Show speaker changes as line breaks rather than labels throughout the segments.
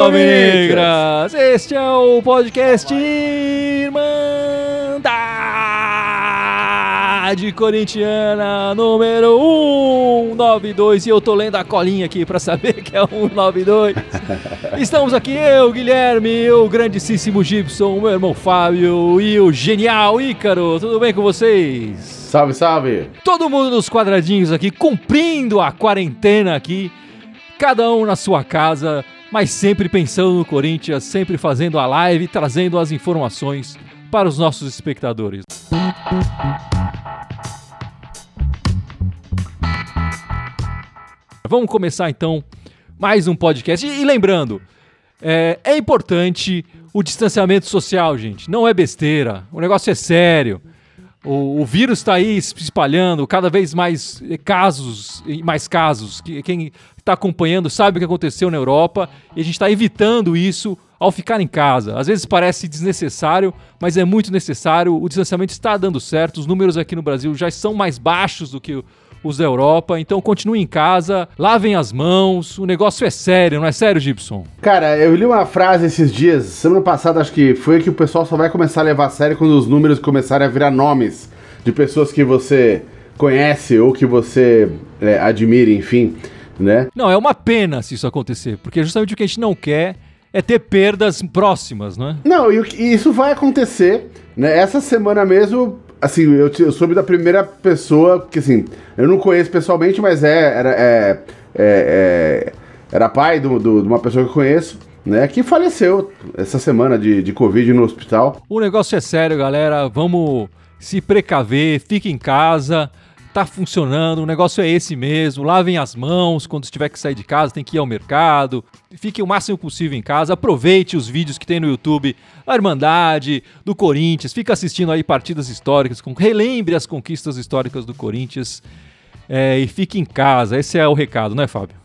Alvinegras! Este é o podcast Irmandade Corintiana número 192 e eu tô lendo a colinha aqui pra saber que é 192. Estamos aqui eu, Guilherme, o grandíssimo Gibson, o meu irmão Fábio e o genial Ícaro. Tudo bem com vocês?
Salve, salve!
Todo mundo nos quadradinhos aqui, cumprindo a quarentena aqui, cada um na sua casa, mas sempre pensando no Corinthians, sempre fazendo a live, trazendo as informações para os nossos espectadores. Vamos começar então mais um podcast. E, lembrando, é, é importante o distanciamento social, gente. Não é besteira. O negócio é sério. O, o vírus está aí se espalhando, cada vez mais casos e mais casos. Que- Quem está acompanhando sabe o que aconteceu na Europa e a gente está evitando isso ao ficar em casa. Às vezes parece desnecessário, mas é muito necessário. O distanciamento está dando certo. Os números aqui no Brasil já são mais baixos do que os da Europa. Então continue em casa, lavem as mãos. O negócio é sério, não é sério, Gibson?
Cara, eu li uma frase esses dias, semana passada acho que foi que o pessoal só vai começar a levar a sério quando os números começarem a virar nomes de pessoas que você conhece ou que você é, admira, enfim, né?
Não, é uma pena se isso acontecer, porque justamente o que a gente não quer é ter perdas próximas, não é?
Não, e, e isso vai acontecer, né? Essa semana mesmo, assim, eu, eu soube da primeira pessoa, que assim, eu não conheço pessoalmente, mas é, era, é, é- é- era pai do- do- de uma pessoa que eu conheço, né? Que faleceu essa semana de, de Covid no hospital.
O negócio é sério, galera. Vamos se precaver, fique em casa. Tá funcionando, o negócio é esse mesmo. Lavem as mãos quando tiver que sair de casa, tem que ir ao mercado. Fique o máximo possível em casa. Aproveite os vídeos que tem no YouTube, a Irmandade, do Corinthians. Fica assistindo aí partidas históricas, relembre as conquistas históricas do Corinthians. É, e fique em casa. Esse é o recado, né, Fábio?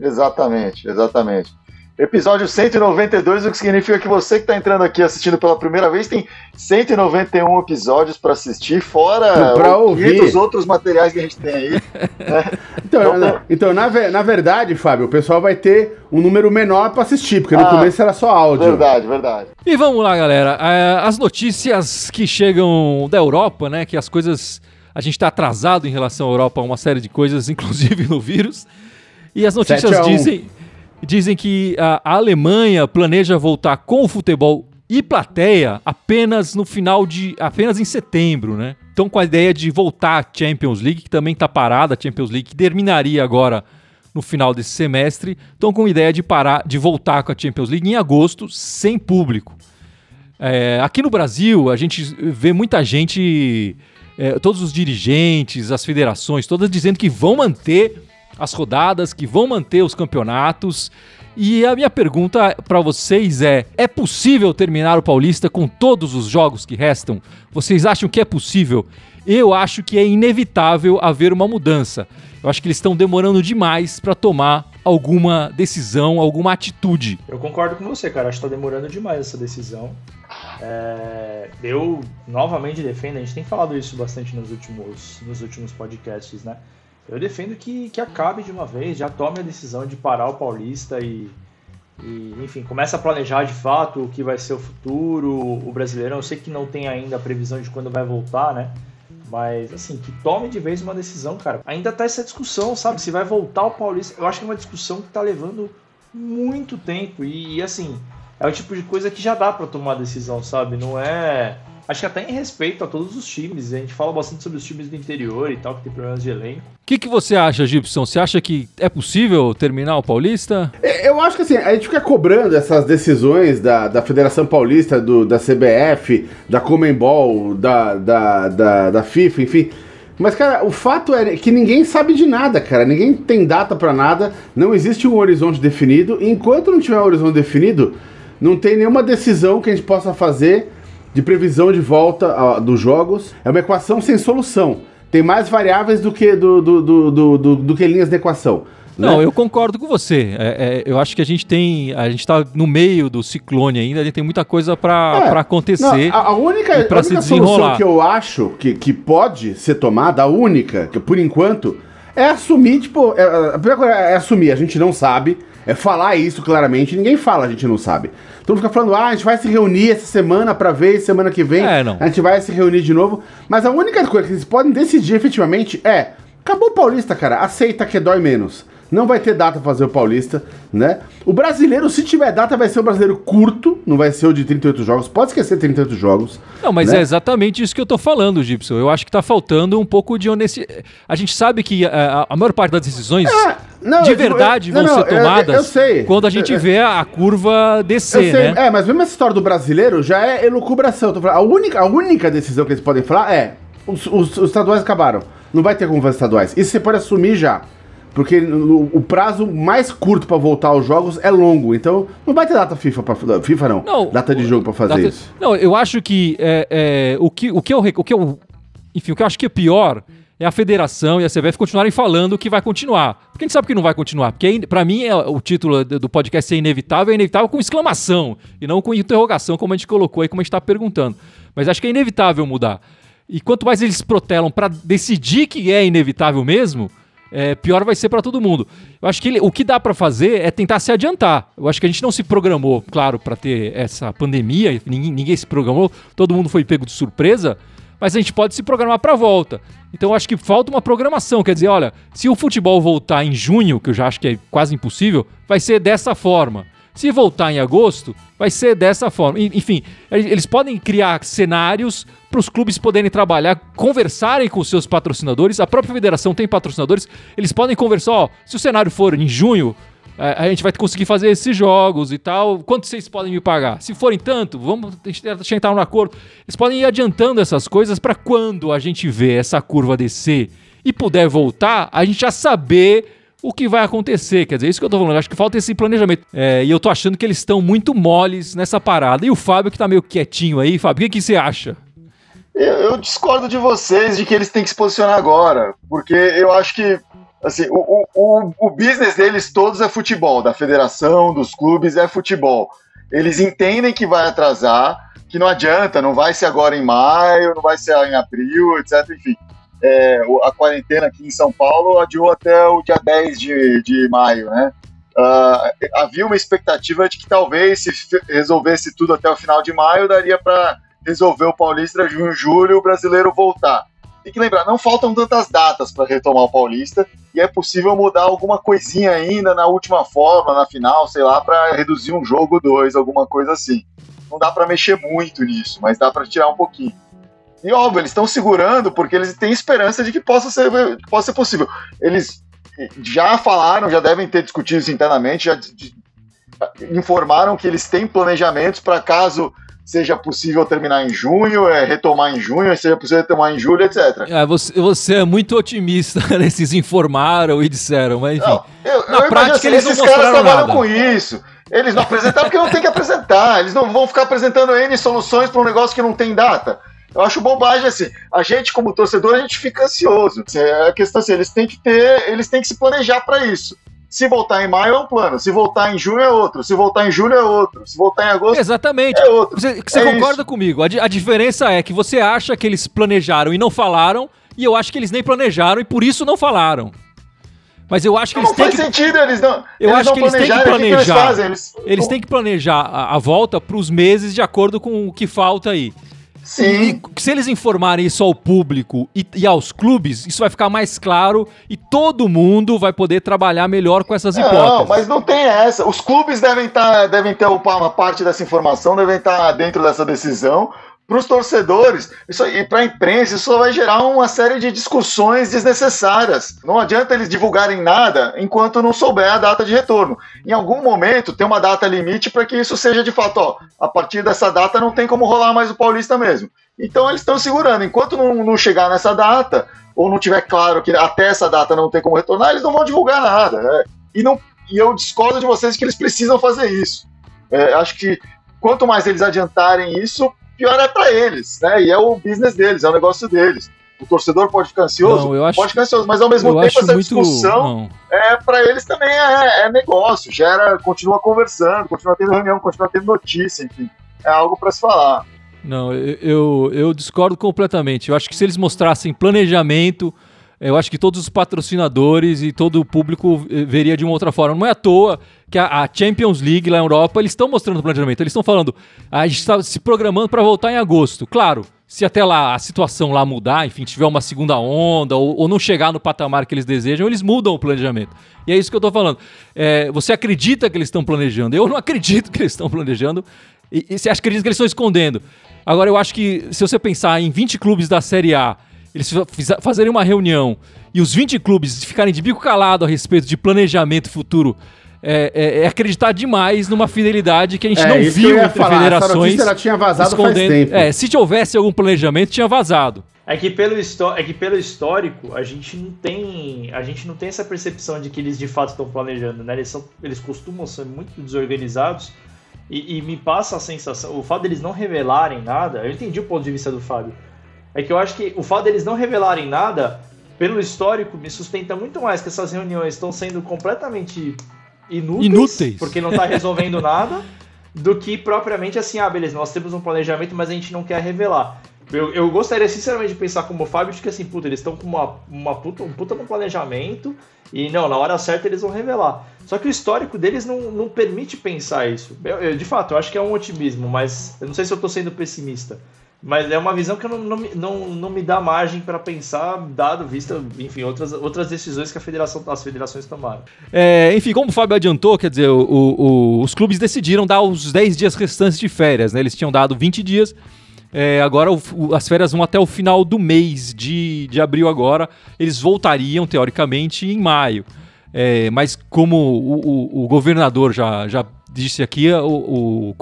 Exatamente, exatamente. Episódio 192, o que significa que você que está entrando aqui assistindo pela primeira vez tem 191 episódios para assistir, fora
Pra
os
ouvir.
500 outros materiais que a gente tem aí.
Então,
Então,
na, então na, ve- na verdade, Fábio, o pessoal vai ter um número menor pra assistir, porque no
Ah,
começo era só áudio.
Verdade, verdade.
E vamos lá, galera. É, as notícias que chegam da Europa, né? Que as coisas. A gente tá atrasado em relação à Europa, uma série de coisas, inclusive no vírus. E as notícias
7 a 1.
dizem, dizem que a, a Alemanha planeja voltar com o futebol e plateia apenas no final de. apenas em setembro, né? Então, com a ideia de voltar à Champions League, que também tá parada, a Champions League que terminaria agora no final desse semestre. Estão com a ideia de parar, de voltar com a Champions League em agosto, sem público. É, aqui no Brasil, a gente vê muita gente, é, todos os dirigentes, as federações, todas dizendo que vão manter as rodadas, que vão manter os campeonatos. E a minha pergunta para vocês é: é possível terminar o Paulista com todos os jogos que restam? Vocês acham que é possível? Eu acho que é inevitável haver uma mudança. Eu acho que eles estão demorando demais para tomar alguma decisão, alguma atitude.
Eu concordo com você, cara. Acho que tá demorando demais essa decisão. É, eu novamente defendo, a gente tem falado isso bastante nos últimos, nos últimos podcasts, né? Eu defendo que, que acabe de uma vez, já tome a decisão de parar o Paulista e, e, enfim, começa a planejar de fato o que vai ser o futuro, o brasileirão. Eu sei que não tem ainda a previsão de quando vai voltar, né? Mas, assim, que tome de vez uma decisão, cara. Ainda tá essa discussão, sabe? Se vai voltar o Paulista. Eu acho que é uma discussão que tá levando muito tempo. E, e, assim, é o tipo de coisa que já dá pra tomar decisão, sabe? Não é. Acho que até em respeito a todos os times. A gente fala bastante sobre os times do interior e tal, que tem problemas de elenco.
O que, que você acha, Gibson? Você acha que é possível terminar o Paulista?
É, Eu acho que assim, a gente fica cobrando essas decisões da, da Federação Paulista, do, da CBF, da Comembol, da, da, da, da FIFA, enfim. Mas, cara, o fato é que ninguém sabe de nada, cara. Ninguém tem data pra nada, não existe um horizonte definido. E enquanto não tiver um horizonte definido, não tem nenhuma decisão que a gente possa fazer de previsão de volta dos jogos. É uma equação sem solução. Tem mais variáveis do que, do, do, do, do, do- do que linhas de equação.
Não,
né?
eu concordo com você. É, é, eu acho que a gente tem. A gente tá no meio do ciclone ainda, a gente tem muita coisa pra
É,
pra acontecer.
Não, a, a única, a única solução que eu acho que, que pode ser tomada, a única, que por enquanto, é assumir, tipo, é, a primeira coisa é assumir, a gente não sabe, É falar isso claramente, ninguém fala, a gente não sabe. Então fica falando, ah, a gente vai se reunir essa semana pra ver, semana que vem
É, não.
a gente vai se reunir de novo. Mas a única coisa que eles podem decidir efetivamente é: acabou o Paulista, cara, aceita que dói menos. Não vai ter data pra fazer o Paulista, né? O brasileiro, se tiver data, vai ser o brasileiro curto, não vai ser o de 38 jogos. Pode esquecer 38 jogos.
Não, mas
né?
é exatamente isso que eu tô falando, Gibson. Eu acho que tá faltando um pouco de honestidade. A gente sabe que eh, a, a maior parte das decisões
Ah, não,
de
eu
verdade
eu-
vão
não,
ser
eu-
tomadas
eu sei.
quando a gente
Eu-
vê a curva
Eu
descer,
sei,
né?
é, mas mesmo essa história do brasileiro já é elucubração. Eu falando, a, única, a única decisão que eles podem falar é: os, os- os estaduais acabaram. Não vai ter como fazer estaduais. Isso você pode assumir já. Porque o, prazo mais curto pra voltar aos jogos é longo. Então não vai ter data FIFA pra. FIFA não.
Não,
data de jogo pra fazer
Data-
isso.
Não, eu acho que é, é, o que o que eu o que eu enfim, o que eu acho que é pior é a federação e a CBF continuarem falando que vai continuar. Porque a gente sabe que não vai continuar. Porque para mim é, o título do podcast é inevitável, é inevitável com exclamação e não com interrogação, como a gente colocou aí, como a gente tá perguntando. Mas acho que é inevitável mudar. E quanto mais eles protelam pra decidir que é inevitável mesmo, é, pior vai ser pra todo mundo. Eu acho que ele- o que dá pra fazer é tentar se adiantar. Eu acho que a gente não se programou, claro, pra ter essa pandemia, ninguém, ninguém se programou, todo mundo foi pego de surpresa, mas a gente pode se programar pra volta. Então acho que falta uma programação, quer dizer, olha, se o futebol voltar em junho, que eu já acho que é quase impossível, vai ser dessa forma. Se voltar em agosto, vai ser dessa forma. Enfim, eles podem criar cenários para os clubes poderem trabalhar, conversarem com seus patrocinadores. A própria federação tem patrocinadores. Eles podem conversar, ó, se o cenário for em junho, a gente vai conseguir fazer esses jogos e tal. Quanto vocês podem me pagar? Se forem tanto, vamos tentar um acordo. Eles podem ir adiantando essas coisas para quando a gente vê essa curva descer e puder voltar, a gente já saber o que vai acontecer. Quer dizer, isso que eu tô falando. Acho que falta esse planejamento. É, e eu tô achando que eles estão muito moles nessa parada. E o Fábio, que tá meio quietinho aí, Fábio, o que, que você acha?
Eu, eu discordo de vocês de que eles têm que se posicionar agora, porque eu acho que assim, o, o, o, business deles todos é futebol, da federação, dos clubes é futebol. Eles entendem que vai atrasar, que não adianta, não vai ser agora em maio, não vai ser em abril, etc. Enfim, é, a quarentena aqui em São Paulo adiou até o dia 10 de, de maio, né? Ah, havia uma expectativa de que talvez se resolvesse tudo até o final de maio, daria para resolver o Paulista junho, julho, o brasileiro voltar. Tem que lembrar, não faltam tantas datas para retomar o Paulista e é possível mudar alguma coisinha ainda na última forma, na final, sei lá, para reduzir um jogo, dois, alguma coisa assim. Não dá para mexer muito nisso, mas dá para tirar um pouquinho. E óbvio, eles estão segurando porque eles têm esperança de que possa ser, que possa ser possível. Eles já falaram, já devem ter discutido isso internamente, já informaram que eles têm planejamentos para caso seja possível terminar em junho, é, retomar em junho, seja possível retomar em julho, etc.
É, você, você é muito otimista, né? Esses informaram e disseram, mas enfim.
Não, eu,
Na
eu
prática,
assim,
eles não
esses caras
mostraram
trabalham
nada.
com isso. Eles não apresentaram porque não tem que apresentar. Eles não vão ficar apresentando N soluções para um negócio que não tem data. Eu acho bobagem assim. A gente, como torcedor, a gente fica ansioso. É a questão assim, eles têm que ter, eles têm que se planejar para isso. Se voltar em maio é um plano, se voltar em junho é outro, se voltar em julho é outro, se voltar em agosto
Exatamente.
é outro.
Você, você
É
concorda comigo? A, a diferença é que você acha que eles planejaram e não falaram, e eu acho que eles nem planejaram e por isso não falaram. Mas eu acho que
Não
eles têm
faz
que,
sentido, eles não.
Eu
eles
acho
não
que eles têm que
planejarem, o que eles
planejar.
Eles,
eles têm que planejar a, a volta para os meses de acordo com o que falta aí.
Sim.
E se eles informarem isso ao público e, e aos clubes, isso vai ficar mais claro e todo mundo vai poder trabalhar melhor com essas hipóteses.
Não, mas não tem essa. Os clubes devem, tá, devem ter uma parte dessa informação, devem estar dentro dessa decisão. Para os torcedores isso, e para a imprensa, isso vai gerar uma série de discussões desnecessárias. Não adianta eles divulgarem nada enquanto não souber a data de retorno. Em algum momento tem uma data limite para que isso seja de fato, ó, a partir dessa data não tem como rolar mais o Paulista mesmo. Então eles estão segurando. Enquanto não, não chegar nessa data, ou não tiver claro que até essa data não tem como retornar, eles não vão divulgar nada. né? E, não, e eu discordo de vocês que eles precisam fazer isso. É, acho que quanto mais eles adiantarem isso, pior é para eles, né? E é o business deles, é o negócio deles. O torcedor pode ficar ansioso,
Não, eu acho-
pode ficar ansioso, mas ao mesmo tempo essa
muito.
discussão
não.
é para eles também é, é negócio, gera, continua conversando, continua tendo reunião, continua tendo notícia, enfim, é algo para se falar.
Não, eu, eu, eu discordo completamente. Eu acho que se eles mostrassem planejamento, eu acho que todos os patrocinadores e todo o público eh, veria de uma outra forma. Não é à toa que a, Champions League lá na Europa, eles estão mostrando o planejamento, eles estão falando, a gente está se programando para voltar em agosto. Claro, se até lá a situação lá mudar, enfim, tiver uma segunda onda ou, ou, não chegar no patamar que eles desejam, eles mudam o planejamento. E é isso que eu estou falando. É, você acredita que eles estão planejando? Eu não acredito que eles estão planejando. E, e você acredita que eles estão escondendo? Agora, eu acho que se você pensar em 20 clubes da Série A eles fazerem uma reunião e os 20 clubes ficarem de bico calado a respeito de planejamento futuro, é, é, é acreditar demais numa fidelidade que a gente é, não viu entre falar. federações.
Essa ela tinha vazado escondendo. faz tempo.
É, se tivesse algum planejamento, tinha vazado.
É que, pelo é que pelo histórico, a gente não tem. A gente não tem essa percepção de que eles de fato estão planejando, né? Eles, são, eles costumam ser muito desorganizados. E, e me passa a sensação, o fato deles não revelarem nada, eu entendi o ponto de vista do Fábio, é que eu acho que o fato deles não revelarem nada, pelo histórico, me sustenta muito mais que essas reuniões estão sendo completamente inúteis, inúteis. porque não está resolvendo nada, do que propriamente assim, ah, beleza, nós temos um planejamento, mas a gente não quer revelar. Eu, eu gostaria sinceramente de pensar como o Fábio, de que assim, puta, eles estão com uma, uma puta, um puta no planejamento e não, na hora certa eles vão revelar. Só que o histórico deles não, não permite pensar isso. Eu, eu, de fato, eu acho que é um otimismo, mas eu não sei se eu estou sendo pessimista. Mas é uma visão que não, não, não, não me dá margem para pensar, dado vista, enfim, outras, outras decisões que a federação, as federações tomaram.
É, enfim, como o Fábio adiantou, quer dizer, o, o, os clubes decidiram dar os 10 dias restantes de férias, né? Eles tinham dado 20 dias. É, agora o, as férias vão até o final do mês de, de abril agora. Eles voltariam, teoricamente, em maio. É, mas como o, o, governador já, já disse aqui, o,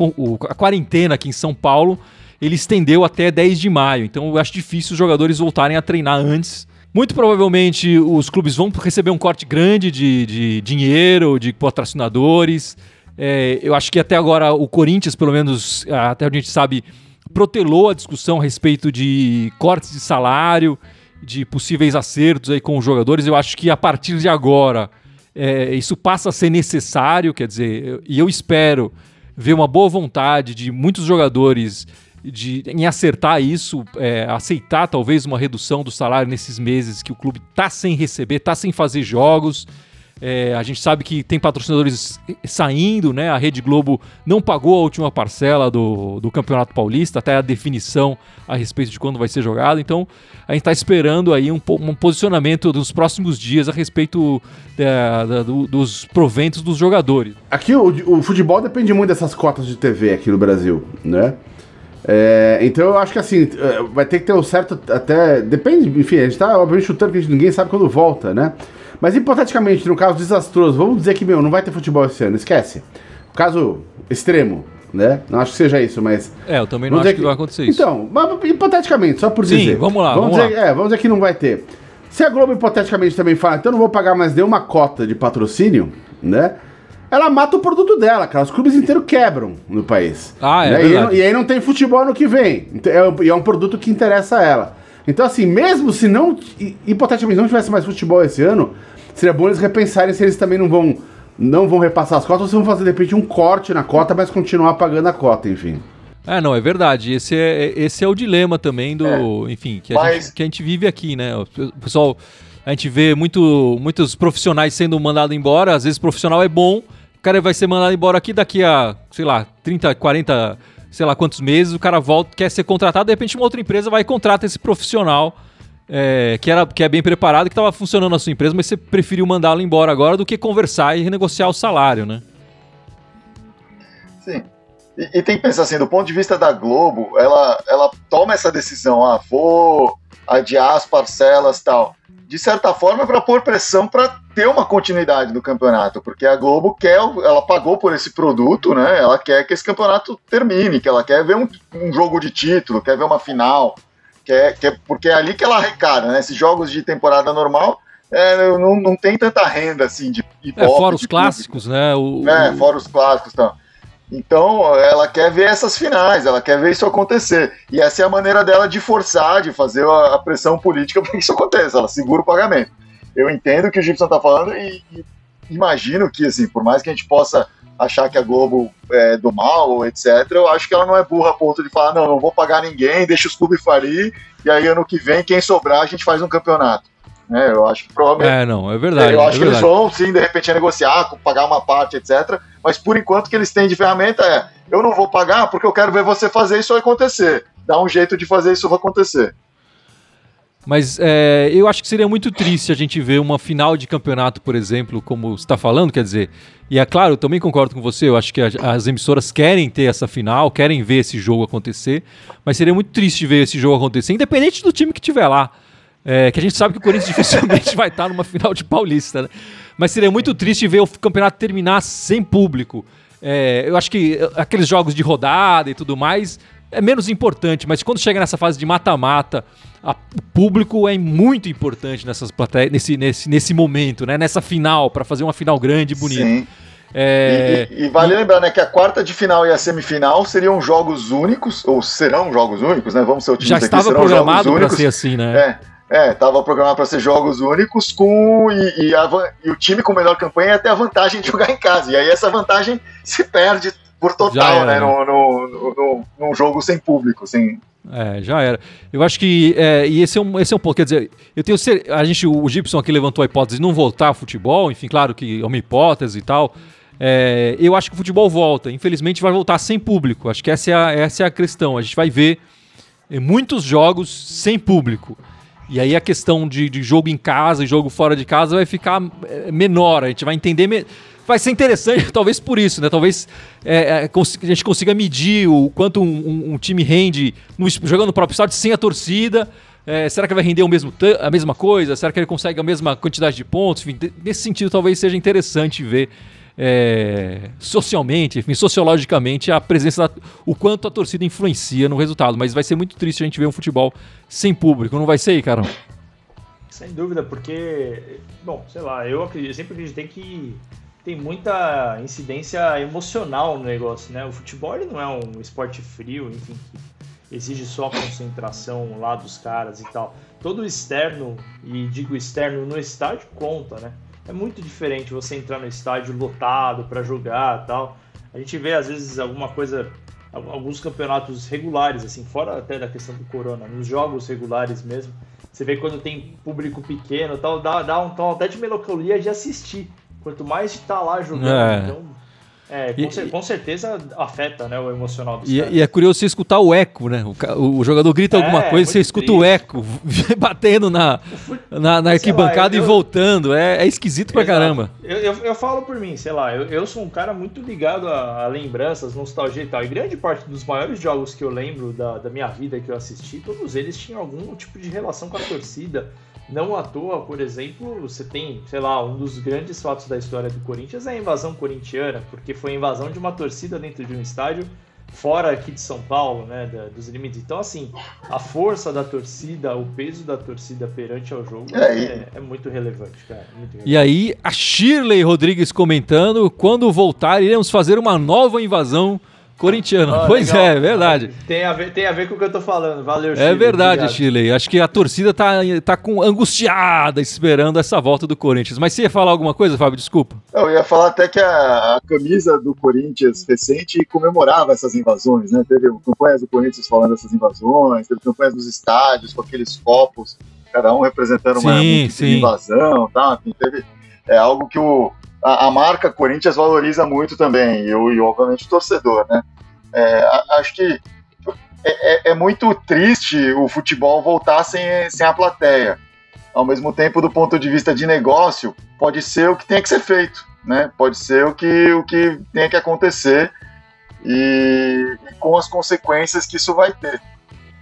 a quarentena aqui em São Paulo ele estendeu até 10 de maio. Então eu acho difícil os jogadores voltarem a treinar antes. Muito provavelmente os clubes vão receber um corte grande de, de dinheiro, de patrocinadores. É, eu acho que até agora o Corinthians, pelo menos até a gente sabe, protelou a discussão a respeito de cortes de salário, de possíveis acertos aí com os jogadores. Eu acho que a partir de agora é, isso passa a ser necessário, quer dizer, e eu espero ver uma boa vontade de muitos jogadores de, em acertar isso, é, aceitar talvez uma redução do salário nesses meses que o clube está sem receber, está sem fazer jogos. É, a gente sabe que tem patrocinadores saindo, né? A Rede Globo não pagou a última parcela do, do Campeonato Paulista, até a definição a respeito de quando vai ser jogado. Então, a gente está esperando aí um, um, posicionamento dos próximos dias a respeito da, da, do, dos proventos dos jogadores.
Aqui o, o futebol depende muito dessas cotas de TV aqui no Brasil, né? É, então eu acho que assim, é, vai ter que ter um certo. Até. Depende, enfim, a gente tá obviamente chutando que ninguém sabe quando volta, né? Mas hipoteticamente, no caso desastroso, vamos dizer que, meu, não vai ter futebol esse ano, esquece. Caso extremo, né? Não acho que seja isso, mas.
É, eu também não acho que, que, vai acontecer isso.
Então, mas, hipoteticamente, só por Sim, dizer.
vamos lá,
vamos,
vamos
dizer, lá. É, vamos dizer que não vai ter. Se a Globo hipoteticamente também fala, então eu não vou pagar mais nenhuma cota de patrocínio, né? Ela mata o produto dela, cara. Os clubes inteiros quebram no país.
Ah, é.
Né? E, aí, e, aí, não tem futebol no que vem. É, e é um produto que interessa a ela. Então, assim, mesmo se não. Hipoteticamente não tivesse mais futebol esse ano, seria bom eles repensarem se eles também não vão. Não vão repassar as cotas ou se vão fazer de repente um corte na cota, mas continuar pagando a cota, enfim.
É, não, é verdade. Esse é, esse é o dilema também do. É, enfim, que a, mas... gente, que a gente vive aqui, né? O pessoal. A gente vê muito, muitos profissionais sendo mandados embora. Às vezes profissional é bom, o cara vai ser mandado embora aqui daqui a, sei lá, 30, 40, sei lá quantos meses, o cara volta, quer ser contratado, de repente uma outra empresa vai e contrata esse profissional é, que, era, que é bem preparado, que estava funcionando na sua empresa, mas você preferiu mandá-lo embora agora do que conversar e renegociar o salário, né?
Sim. E, e, tem que pensar assim, do ponto de vista da Globo, ela, ela toma essa decisão, ah, vou adiar as parcelas tal de certa forma, para pôr pressão para ter uma continuidade do campeonato, porque a Globo quer, ela pagou por esse produto, né? Ela quer que esse campeonato termine, que ela quer ver um, um jogo de título, quer ver uma final, quer, quer, porque é ali que ela arrecada, né? Esses jogos de temporada normal é, não, não tem tanta renda assim de
É, fora os clássicos, né?
O, é, fora os clássicos, então. Então, ela quer ver essas finais, ela quer ver isso acontecer. E essa é a maneira dela de forçar, de fazer a pressão política para que isso aconteça. Ela segura o pagamento. Eu entendo o que o Gibson está falando e, e, imagino que, assim, por mais que a gente possa achar que a Globo é do mal, etc., eu acho que ela não é burra a ponto de falar, não, não vou pagar ninguém, deixa os clubes falir, e aí ano que vem, quem sobrar, a gente faz um campeonato. Né? Eu acho que provavelmente.
É, não, é verdade.
Eu
é
acho que
verdade.
eles vão, sim, de repente, negociar, pagar uma parte, etc. Mas por enquanto o que eles têm de ferramenta é: eu não vou pagar porque eu quero ver você fazer isso acontecer. Dá um jeito de fazer isso acontecer.
Mas é, eu acho que seria muito triste a gente ver uma final de campeonato, por exemplo, como você está falando, quer dizer. E é claro, eu também concordo com você, eu acho que a, as emissoras querem ter essa final, querem ver esse jogo acontecer, mas seria muito triste ver esse jogo acontecer, independente do time que tiver lá. É, que a gente sabe que o Corinthians dificilmente vai estar numa final de Paulista, né? Mas seria muito triste ver o campeonato terminar sem público. É, eu acho que aqueles jogos de rodada e tudo mais é menos importante, mas quando chega nessa fase de mata-mata, o público é muito importante nessas nesse, nesse, nesse momento, né? Nessa final, para fazer uma final grande e bonita. Sim.
É... E, e, e, vale lembrar, né, que a quarta de final e a semifinal seriam jogos únicos, ou serão jogos únicos, né? Vamos ser
otimistas Já estava aqui, programado para ser assim, né?
É, é, tava programado para ser jogos únicos com e, e, a, e, o time com melhor campanha ia ter a vantagem de jogar em casa. E aí essa vantagem se perde por total, né? No, no, no, no, jogo sem público, sem,
é, já era. Eu acho que. É, e esse é, um, esse é um ponto. Quer dizer, eu tenho A gente, o Gibson aqui levantou a hipótese de não voltar ao futebol, enfim, claro que é uma hipótese e tal. É, eu acho que o futebol volta. Infelizmente vai voltar sem público. Acho que essa é a, essa é a questão. A gente vai ver é, muitos jogos sem público. E aí a questão de, de jogo em casa e jogo fora de casa vai ficar é, menor. A gente vai entender. Me vai ser interessante, talvez por isso, né? Talvez é, é a gente consiga medir o quanto um, um, um time rende no, jogando no próprio estádio sem a torcida. É, será que vai render o mesmo, a mesma coisa? Será que ele consegue a mesma quantidade de pontos? Enfim, nesse sentido, talvez seja interessante ver é, socialmente, enfim, sociologicamente, a presença, da, o quanto a torcida influencia no resultado. Mas vai ser muito triste a gente ver um futebol sem público, não vai ser, Carol?
Sem dúvida, porque, bom, sei lá, eu, acredito, eu sempre acreditei que tem muita incidência emocional no negócio, né? O futebol ele não é um esporte frio, enfim, que exige só concentração lá dos caras e tal. Todo externo, e digo externo no estádio, conta, né? É muito diferente você entrar no estádio lotado para jogar tal. A gente vê às vezes alguma coisa, alguns campeonatos regulares, assim, fora até da questão do corona, nos jogos regulares mesmo. Você vê quando tem público pequeno tal, dá, dá um tom até de melancolia de assistir Quanto mais está lá jogando, é. então é, com, e, com, certeza afeta né, o emocional do
e, e, é curioso você escutar o eco, né? O, o jogador grita é, alguma coisa, você escuta triste. o eco batendo na, na, na arquibancada lá, eu, e voltando. É, é esquisito pra caramba.
Eu, eu, eu, falo por mim, sei lá, eu, eu sou um cara muito ligado a, a, lembranças, nostalgia e tal. E grande parte dos maiores jogos que eu lembro da, da minha vida que eu assisti, todos eles tinham algum tipo de relação com a torcida. Não à toa, por exemplo, você tem, sei lá, um dos grandes fatos da história do Corinthians é a invasão corintiana, porque foi a invasão de uma torcida dentro de um estádio fora aqui de São Paulo, né, da, dos limites. Então, assim, a força da torcida, o peso da torcida perante ao jogo é, é, é muito relevante, cara. Muito relevante.
E aí, a Shirley Rodrigues comentando: quando voltar, iremos fazer uma nova invasão Corintiano. Oh, pois legal. é, verdade.
Tem a, ver, tem a ver com o que eu tô falando. Valeu,
Chile. É verdade, obrigado. Chile. Acho que a torcida tá, tá com angustiada esperando essa volta do Corinthians. Mas você ia falar alguma coisa, Fábio? Desculpa.
Eu ia falar até que a, a camisa do Corinthians recente comemorava essas invasões, né? Teve campanhas do Corinthians falando dessas invasões, teve campanhas dos estádios com aqueles copos, cada um representando sim, uma, uma invasão, tá? Enfim, teve é algo que o a, a marca Corinthians valoriza muito também, e, e obviamente o torcedor, né? É, acho que é, é, é, muito triste o futebol voltar sem, sem a plateia. Ao mesmo tempo, do ponto de vista de negócio, pode ser o que tem que ser feito, né? Pode ser o que, o que tem que acontecer e, e com as consequências que isso vai ter.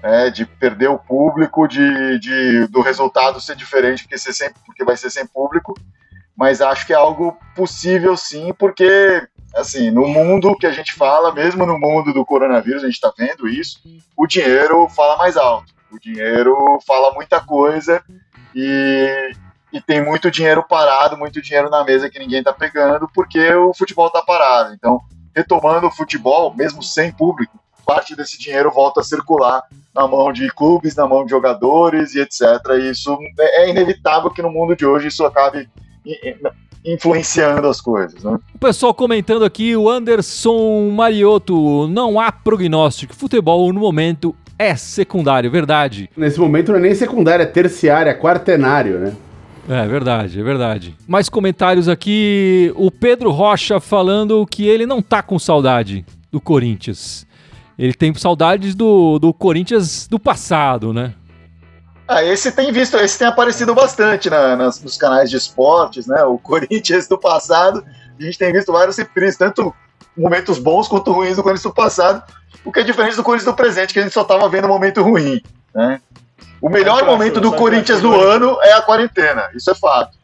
É, de perder o público, de, de, do resultado ser diferente porque, ser sem, porque vai ser sem público mas acho que é algo possível sim, porque assim, no mundo que a gente fala, mesmo no mundo do coronavírus, a gente está vendo isso, o dinheiro fala mais alto. O dinheiro fala muita coisa e, e tem muito dinheiro parado, muito dinheiro na mesa que ninguém está pegando, porque o futebol está parado. Então, retomando o futebol, mesmo sem público, parte desse dinheiro volta a circular na mão de clubes, na mão de jogadores e etc. E isso é inevitável que no mundo de hoje isso acabe influenciando as coisas. Né?
O pessoal comentando aqui, o Anderson Mariotto, não há prognóstico. Futebol no momento é secundário, verdade.
Nesse momento não é nem secundário, é terciário, é quartenário, né?
É verdade, é verdade. Mais comentários aqui. O Pedro Rocha falando que ele não tá com saudade do Corinthians. Ele tem saudades do, do Corinthians do passado, né?
Ah, esse tem visto, esse tem aparecido bastante na, nas, nos canais de esportes, né? O Corinthians do passado, a gente tem visto vários reprises, tanto momentos bons quanto ruins do Corinthians do passado, o que é diferente do Corinthians do presente, que a gente só estava vendo um momento ruim, né? O melhor momento do Corinthians do ano é a quarentena, isso é fato.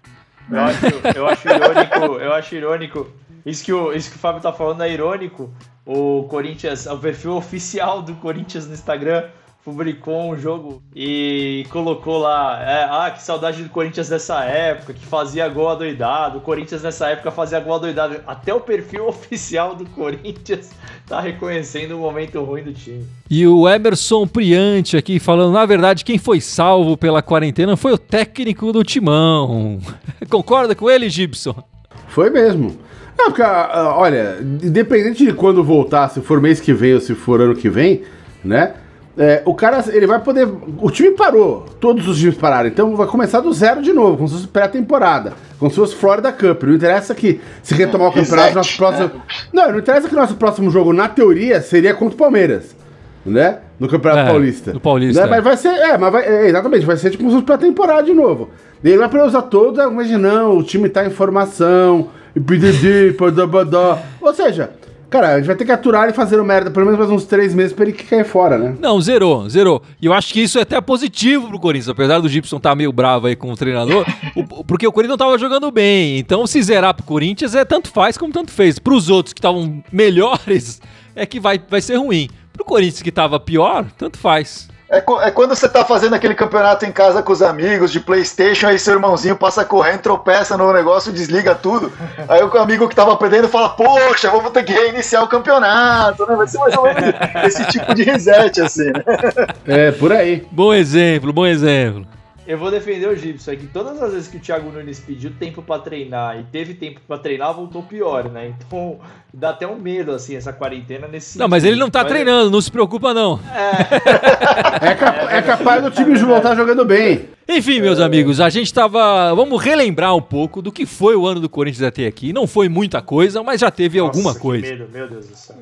Eu acho, eu acho irônico, eu acho irônico. Isso que, o, isso que o Fábio tá falando é irônico. O Corinthians, o perfil oficial do Corinthians no Instagram publicou um jogo e colocou lá, é, ah, que saudade do Corinthians dessa época, que fazia gol adoidado, o Corinthians nessa época fazia gol adoidado. Até o perfil oficial do Corinthians tá reconhecendo o momento ruim do time.
E o Emerson Priante aqui falando, na verdade, quem foi salvo pela quarentena foi o técnico do Timão. Concorda com ele, Gibson?
Foi mesmo. Não, porque, ah, olha, independente de quando voltar, se for mês que vem ou se for ano que vem, né? É, o cara, ele vai poder. O time parou, todos os times pararam, então vai começar do zero de novo, como se fosse pré-temporada, como se fosse Florida Cup. Não interessa que se retomar o campeonato, nosso próximo. Não, não interessa que nosso próximo jogo, na teoria, seria contra o Palmeiras, né? No Campeonato
É,
Paulista.
no Paulista,
Né?
é.
Mas vai ser. É, mas vai, é, exatamente, vai ser tipo como se fosse pré-temporada de novo. E ele vai poder usar toda. Mas não, o time tá em formação, Ou seja. Cara, a gente vai ter que aturar ele fazendo merda pelo menos mais uns três meses pra ele cair fora, né?
Não, zerou, zerou. E eu acho que isso é até positivo pro Corinthians, apesar do Gibson estar meio bravo aí com o treinador, o- porque o Corinthians não tava jogando bem. Então, se zerar pro Corinthians é tanto faz como tanto fez. Pros outros que estavam melhores, é que vai, vai ser ruim. Pro Corinthians que tava pior, tanto faz.
É, é quando você tá fazendo aquele campeonato em casa com os amigos de Playstation, aí seu irmãozinho passa correndo, tropeça no negócio, desliga tudo. Aí o amigo que tava perdendo fala, poxa, vamos ter que reiniciar o campeonato, né? Vai ser mais ou menos esse tipo de reset, assim, né?
É, por aí.
Bom exemplo, bom exemplo.
Eu vou defender o Gibson, é que todas as vezes que o Thiago Nunes pediu tempo pra treinar e teve tempo pra treinar, voltou pior, né? Então dá até um medo, assim, essa quarentena nesse
Não, mas
sentido.
ele não tá
Mas-
treinando, não se preocupa não.
É, cap- é capaz do time voltar jogando bem.
Enfim, meus amigos, a gente tava. Vamos relembrar um pouco do que foi o ano do Corinthians até aqui. Não foi muita coisa, mas já teve
Nossa,
alguma
que
coisa.
medo, meu Deus do céu.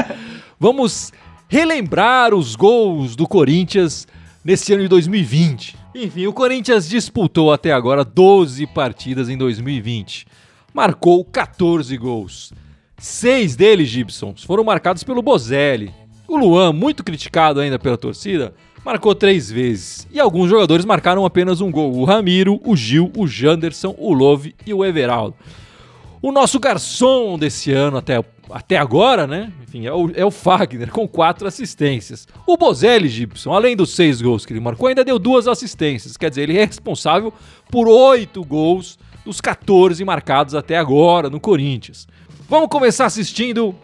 Vamos relembrar os gols do Corinthians nesse ano de 2020. Enfim, o Corinthians disputou até agora 12 partidas em 2020. Marcou 14 gols. Seis deles, Gibson, foram marcados pelo Bozelli. O Luan, muito criticado ainda pela torcida, marcou três vezes. E alguns jogadores marcaram apenas um gol. O Ramiro, o Gil, o Janderson, o Love e o Everaldo. O nosso garçom desse ano até, até agora, né? Enfim, é o, é o Fagner, com quatro assistências. O Bozelli Gibson, além dos seis gols que ele marcou, ainda deu duas assistências. Quer dizer, ele é responsável por oito gols dos 14 marcados até agora no Corinthians. Vamos começar assistindo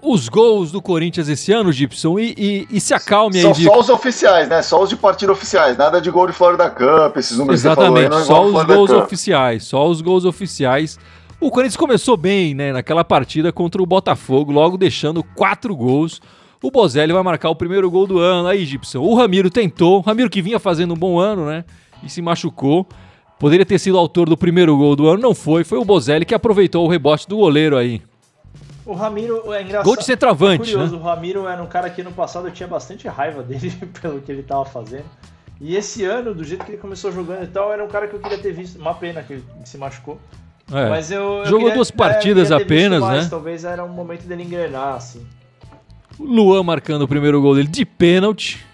os gols do Corinthians esse ano, Gibson, e, e- e se acalme aí
São
de...
só os oficiais, né? Só os de partida oficiais, nada de gol de Florida Cup, esses números que você falou aí,
Exatamente,
não é
só os gols oficiais, só os gols oficiais. O Corinthians começou bem, né, naquela partida contra o Botafogo, logo deixando quatro gols. O Bozelli vai marcar o primeiro gol do ano. Aí, Gibson, o Ramiro tentou, o Ramiro que vinha fazendo um bom ano, né, e se machucou. Poderia ter sido autor do primeiro gol do ano, não foi. Foi o Bozelli que aproveitou o rebote do goleiro aí.
O Ramiro é engraçado.
Gol de centroavante,
é curioso,
né?
o Ramiro era um cara que no passado eu tinha bastante raiva dele pelo que ele tava fazendo. E esse ano, do jeito que ele começou jogando e tal, era um cara que eu queria ter visto. Uma pena que ele se machucou.
É.
Mas eu, eu
Jogou
queria-
duas
é,
partidas apenas,
mais,
né?
Talvez era um momento dele engrenar, assim.
O Luan marcando o primeiro gol dele de pênalti.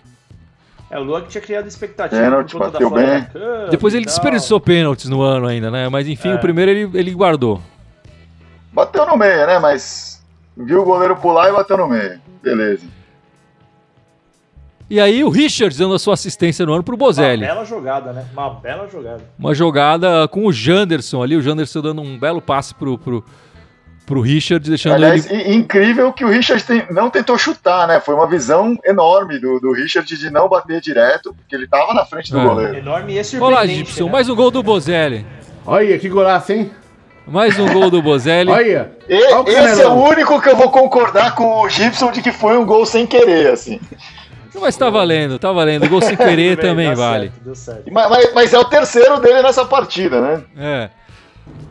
É, o Luan que tinha criado expectativa
Pênalti,
por conta
bateu bem.
Depois ele desperdiçou pênaltis no ano ainda, né? Mas enfim,
É.
o primeiro ele, ele guardou.
Bateu no meio, né? Mas viu o goleiro pular e bateu no meio. Beleza.
E aí o Richards dando a sua assistência no ano pro
Uma
Bozelli.
bela jogada, né? Uma bela jogada.
Uma jogada com o Janderson ali, o Janderson dando um belo passe pro, pro, pro Richards, deixando
Aliás,
ele...
incrível que o Richard tem- não tentou chutar, né? Foi uma visão enorme do, do Richard de não bater direto, porque ele tava na frente do
É.
goleiro.
Enorme e
Olha lá,
surpreendente.
Gibson,
né?
mais um gol do Bozelli.
Olha, que golaço, hein?
Mais um gol do Bozelli.
Olha.
E-
Olha o
esse é o único que eu vou concordar com o Gibson de que foi um gol sem querer, assim.
Mas tá valendo, tá valendo. Gol sem querer
bem,
também vale.
certo, deu certo.
Mas, mas- mas é o terceiro dele nessa partida, né?
É.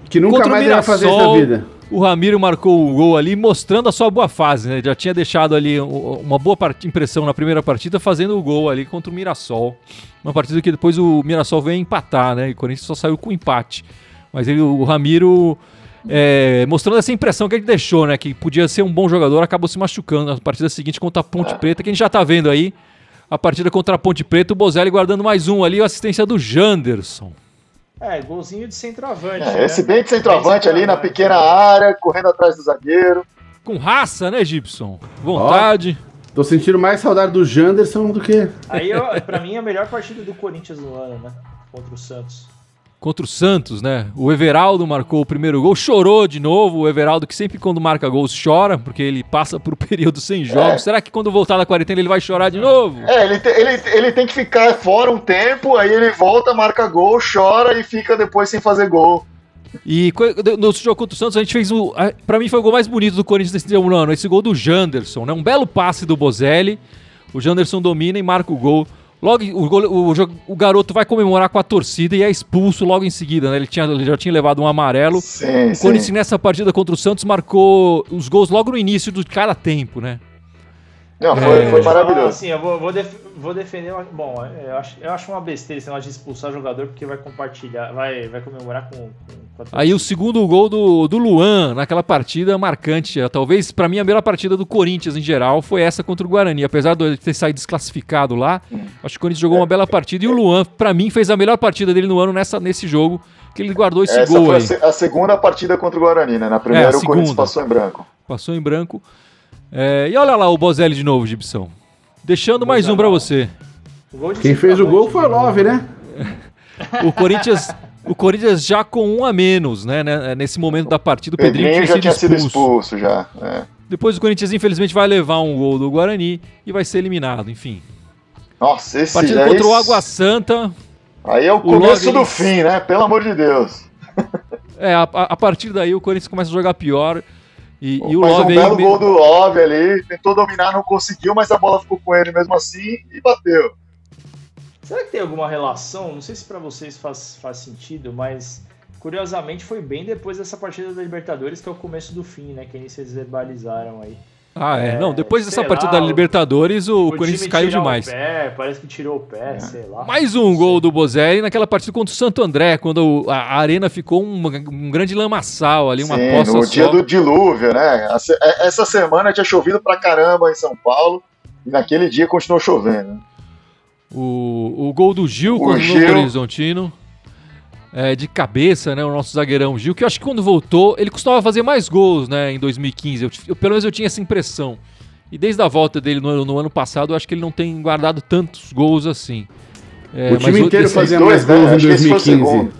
Que nunca
Contra o
mais vai fazer isso na vida.
O Ramiro marcou o gol ali, mostrando a sua boa fase, né? Já tinha deixado ali uma boa impressão na primeira partida, fazendo o gol ali contra o Mirassol. Uma partida que depois o Mirassol veio empatar, né? E o Corinthians só saiu com empate. Mas ele, o Ramiro, é, mostrando essa impressão que ele deixou, né? Que podia ser um bom jogador, acabou se machucando na partida seguinte contra a Ponte Preta, que a gente já tá vendo aí. A partida contra a Ponte Preta, o Bozelli guardando mais um ali, a assistência do Janderson.
É, golzinho de centroavante.
É,
né?
esse bem de centroavante ali na pequena área, correndo atrás do zagueiro.
Com raça, né, Gibson? Vontade.
Tô sentindo mais saudade do Janderson do que.
Aí, eu, pra mim, é a melhor partida do Corinthians no ano, né? Contra o Santos.
Contra o Santos, né? O Everaldo marcou o primeiro gol, chorou de novo. O Everaldo, que sempre quando marca gols chora, porque ele passa por um período sem jogos.
É.
Será que quando voltar da quarentena ele vai chorar de novo?
É, ele, te- ele, ele tem que ficar fora um tempo, aí ele volta, marca gol, chora e fica depois sem fazer gol.
E no jogo contra o Santos, a gente fez o. Pra mim foi o gol mais bonito do Corinthians nesse ano, esse gol do Janderson, né? Um belo passe do Bozelli. O Janderson domina e marca o gol. Logo, o, gole- o o garoto vai comemorar com a torcida e é expulso logo em seguida, né? Ele, tinha, ele já tinha levado um amarelo.
Sim,
O. Corinthians nessa partida contra o Santos marcou os gols logo no início de cada tempo, né?
Não, foi,
É.
foi maravilhoso.
assim, eu vou, vou, def- vou defender. uma- Bom, eu acho, eu acho uma besteira esse negócio de expulsar jogador porque vai compartilhar, vai, vai comemorar com, com, com
Aí o segundo gol do, do Luan naquela partida marcante, é, talvez pra mim a melhor partida do Corinthians em geral foi essa contra o Guarani, apesar de ele ter saído desclassificado lá, acho que o Corinthians jogou uma bela partida e o Luan pra mim fez a melhor partida dele no ano nessa, nesse jogo, que ele guardou esse
Essa
gol
foi a,
aí,
a segunda partida contra o Guarani, né? Na primeira
É,
o Corinthians passou em branco.
passou em branco. É, e olha lá o Bozelli de novo, Gibson. Deixando mais um pra você.
Quem fez o gol foi o Love, né?
O Corinthians, o Corinthians já com um a menos, né? né, Nesse momento da partida, o Pedrinho,
Pedrinho já tinha sido
expulso.
expulso já. é.
Depois o Corinthians, infelizmente, vai levar um gol do Guarani e vai ser eliminado, enfim.
Nossa, esse
Partida
aí,
contra o Água Santa.
Aí é o,
o
começo do fim, né? Pelo amor de Deus.
É, a, a- a partir daí o Corinthians começa a jogar pior. E, e o
Mas um
Love
belo
aí.
gol do Love ali, tentou dominar, não conseguiu, mas a bola ficou com ele mesmo assim e bateu.
Será que tem alguma relação? Não sei se pra vocês faz, faz sentido, mas curiosamente foi bem depois dessa partida da Libertadores, que é o começo do fim, né? Que vocês verbalizaram aí.
Ah, é.
É,
Não, depois dessa partida
lá,
da
o-
Libertadores, o, Corinthians
time
caiu demais.
O pé, parece que tirou o pé, sei lá.
Mais um gol do Bozelli naquela partida contra o Santo André, quando o- a arena ficou uma- um grande lamaçal ali, uma
Sim,
poça
no
só.
dia do dilúvio, né? É- Essa semana tinha chovido pra caramba em São Paulo e naquele dia continuou chovendo.
O, o gol do Gil
O
contra o
Gil.
Novo Horizontino. É, de cabeça, né? O nosso zagueirão Gil, que eu acho que quando voltou, ele costumava fazer mais gols, né? Em 2015. Eu, eu- pelo menos eu tinha essa impressão. E desde a volta dele no, ano- no ano passado, eu acho que ele não tem guardado tantos gols assim. É,
o time
mas
inteiro fazia
dois,
mais
né?
gols em
foi o
2015.
segundo.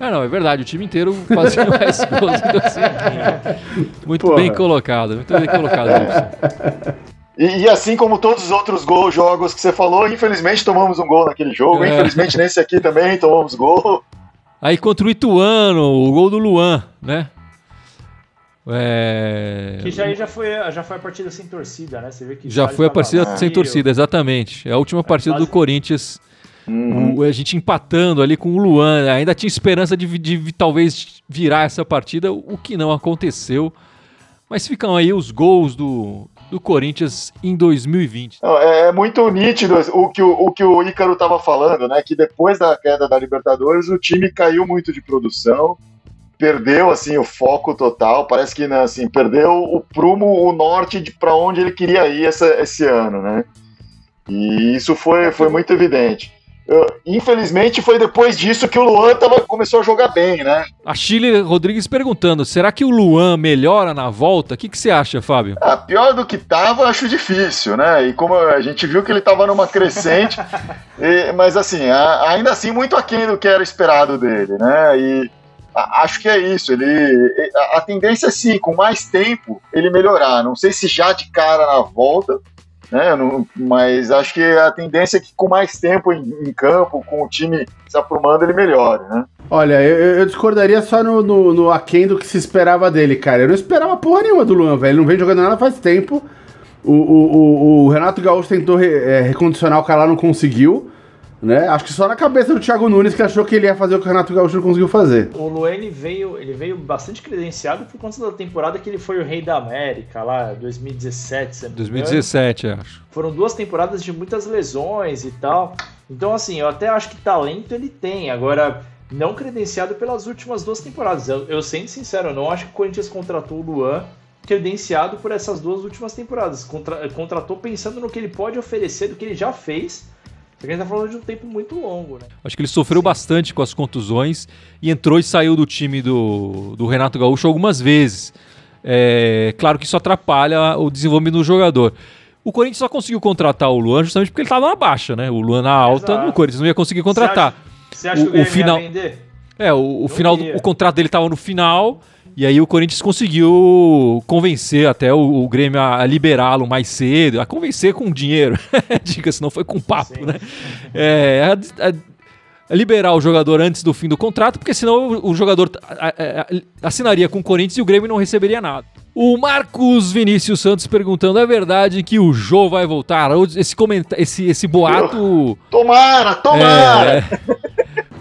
Ah, não, é verdade. O time inteiro fazia mais gols em 2015. Muito
Porra.
bem colocado. Muito bem colocado.
E, e assim como todos os outros gols, jogos que você falou, infelizmente tomamos um gol naquele jogo.
É.
Infelizmente nesse aqui também tomamos gol.
Aí contra o Ituano, o gol do Luan, né? É...
Que já, aí já, foi, já foi a partida sem torcida, né? Você vê que
Já foi a partida
lá,
sem torcida, exatamente. É a última partida do
quase-
Corinthians.
Uhum.
O- a gente empatando ali com o Luan. Ainda tinha esperança de, de talvez virar essa partida, o que não aconteceu. Mas ficam aí os gols do, do Corinthians em 2020.
Não, é, é muito nítido o que o, o que o Ícaro estava falando, né? Que depois da queda da Libertadores, o time caiu muito de produção, perdeu assim o foco total. Parece que né, assim perdeu o prumo, o norte de para onde ele queria ir essa, esse ano, né? E isso foi, foi muito evidente. Eu- infelizmente foi depois disso que o Luan tava, começou a jogar bem, né?
A Chile Rodrigues perguntando: será que o Luan melhora na volta? O que, que você acha, Fábio?
Ah, pior do que tava, acho difícil, né? E como a gente viu que ele tava numa crescente, e- mas assim, a- ainda assim, muito aquém do que era esperado dele, né? E a- acho que é isso. Ele, a, a tendência é sim, com mais tempo, ele melhorar. Não sei se já de cara na volta, né? Não- mas acho que a tendência é que com mais tempo em, em campo, com o time se aprumando, ele melhore, né?
Olha, eu, eu- discordaria só no, no, no aquém do que se esperava dele, cara. Eu não esperava porra nenhuma do Luan, velho. Ele não vem jogando nada faz tempo. O, o, o, o Renato Gaúcho tentou re, é, recondicionar o cara lá, não conseguiu. Né? Acho que só na cabeça do Thiago Nunes que achou que ele ia fazer o que o Renato Gaúcho não conseguiu fazer.
O Luane veio, ele veio bastante credenciado por conta da temporada que ele foi o rei da América, lá 2017.
2017, acho.
Foram duas temporadas de muitas lesões e tal. Então, assim, eu até acho que talento ele tem. Agora, não credenciado pelas últimas duas temporadas. Eu, eu sendo sincero, eu não acho que o Corinthians contratou o Luan credenciado por essas duas últimas temporadas. Contra, contratou pensando no que ele pode oferecer, do que ele já fez porque a gente tá falando de um tempo muito longo, né?
Acho que ele sofreu Sim. bastante com as contusões e entrou e saiu do time do, do Renato Gaúcho algumas vezes. É, claro que isso atrapalha o desenvolvimento do jogador. O Corinthians só conseguiu contratar o Luan justamente porque ele estava na baixa, né? O Luan na alta, Exato. o Corinthians não ia conseguir contratar.
Você acha, você acha o, que o, o final, ia vender?
É, o, o final, do, o contrato dele estava no final e aí o Corinthians conseguiu convencer até o, o Grêmio a, liberá-lo mais cedo, a convencer com dinheiro, diga-se, não foi com papo, Sim. né? É, a, a liberar o jogador antes do fim do contrato, porque senão o, jogador assinaria com o Corinthians e o Grêmio não receberia nada. O Marcos Vinícius Santos perguntando: é verdade que o Jô vai voltar? Esse, comenta esse, esse boato.
Tomara, tomara!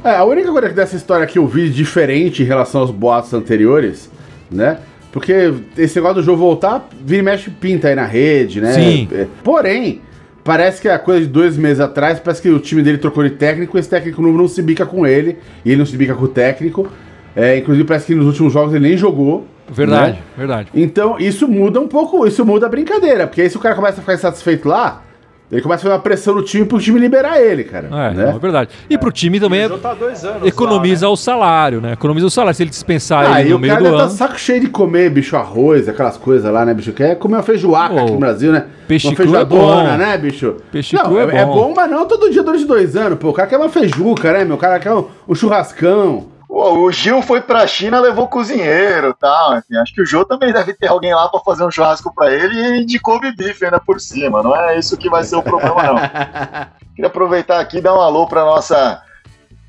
É,
é, a única coisa dessa história que eu vi diferente em relação aos boatos anteriores, né? Porque esse negócio do jogo voltar, vira e mexe pinta aí na rede, né?
Sim.
É, porém, parece que a coisa de dois meses atrás, parece que o time dele trocou de técnico, esse técnico novo não se bica com ele, e ele não se bica com o técnico. É, inclusive, parece que nos últimos jogos ele nem jogou.
Verdade, né? verdade.
Então, isso muda um pouco, isso muda a brincadeira, porque aí se o cara começa a ficar insatisfeito lá, ele começa a fazer uma pressão no time pro time liberar ele, cara.
É, né? é verdade. E pro time também é,
tá
economiza lá, né? o salário, né? Economiza o salário. Se ele dispensar
ah,
ele no meio do ano. o cara
tá saco cheio de comer, bicho, arroz, aquelas coisas lá, né, bicho? Quer comer uma feijoaca oh, aqui no Brasil, né?
Peixe
uma
feijoadona,
é né, bicho?
Peixe não, é,
bom. é bom, mas não todo dia durante dois anos, pô. O cara quer uma feijuca, né, meu? O cara quer um, um churrascão.
O Gil foi pra China, levou cozinheiro e tal. Enfim, acho que o Jô também deve ter alguém lá para fazer um churrasco para ele e indicou bife ainda por cima. Não é isso que vai ser o problema, não. Queria aproveitar aqui e dar um alô pra nossa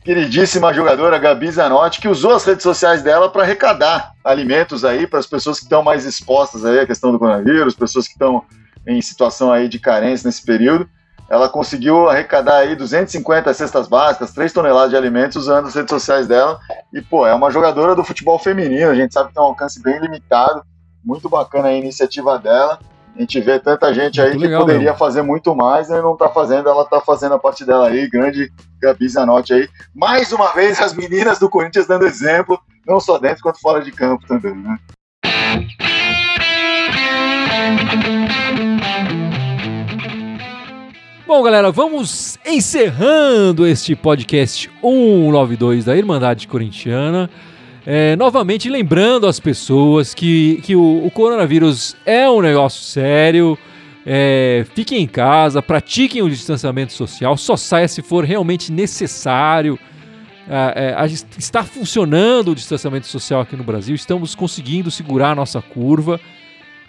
queridíssima jogadora Gabi Zanotti, que usou as redes sociais dela para arrecadar alimentos aí para as pessoas que estão mais expostas aí à questão do coronavírus, pessoas que estão em situação aí de carência nesse período ela conseguiu arrecadar aí 250 cestas básicas, 3 toneladas de alimentos usando as redes sociais dela. E, pô, é uma jogadora do futebol feminino, a gente sabe que tem um alcance bem limitado. Muito bacana a iniciativa dela. A gente vê tanta gente aí muito que poderia mesmo. fazer muito mais e não tá fazendo, ela tá fazendo a parte dela aí, grande Gabi Zanotti aí. Mais uma vez, as meninas do Corinthians dando exemplo, não só dentro quanto fora de campo também, né?
Bom, galera, vamos encerrando este podcast 192 da Irmandade Corintiana. É, novamente lembrando as pessoas que, que o, o coronavírus é um negócio sério. É, fiquem em casa, pratiquem o distanciamento social, só saia se for realmente necessário. É, é, está funcionando o distanciamento social aqui no Brasil, estamos conseguindo segurar a nossa curva.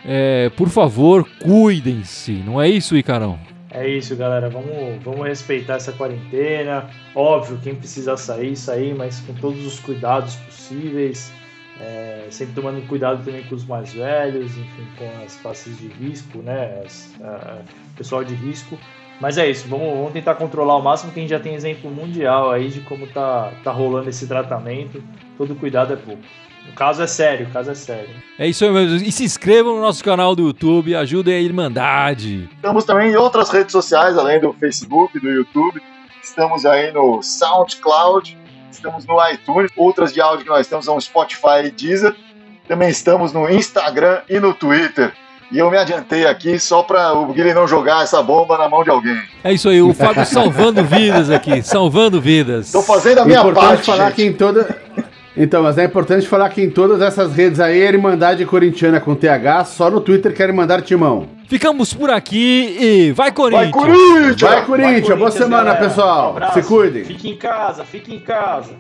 É, por favor, cuidem-se, não é isso, Icarão?
É isso, galera. Vamos, vamos respeitar essa quarentena. Óbvio, quem precisa sair, sair, mas com todos os cuidados possíveis. É, sempre tomando cuidado também com os mais velhos, enfim, com as classes de risco, né? As, a, pessoal de risco. Mas é isso, vamos, vamos tentar controlar ao máximo, que a gente já tem exemplo mundial aí de como tá, tá rolando esse tratamento. Todo cuidado é pouco. O caso é sério, o caso é sério.
É isso aí mesmo. E se inscrevam no nosso canal do YouTube, ajudem a Irmandade.
Estamos também em outras redes sociais, além do Facebook, do YouTube. Estamos aí no SoundCloud, estamos no iTunes, outras de áudio que nós temos são Spotify e Deezer. Também estamos no Instagram e no Twitter. E eu me adiantei aqui só para o Guilherme não jogar essa bomba na mão de alguém.
É isso aí, o Fábio salvando vidas aqui, salvando vidas.
Estou fazendo a minha Importante parte.
falar gente. que em toda então, mas é importante falar que em todas essas redes aí é Irmandade Corintiana com TH, só no Twitter querem mandar timão.
Ficamos por aqui e vai Corinthians!
Vai Corinthians! Vai Corinthians! Boa semana, galera. pessoal! Um Se cuidem!
Fique em casa, fique em casa!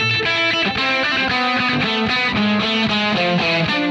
You. Thank you.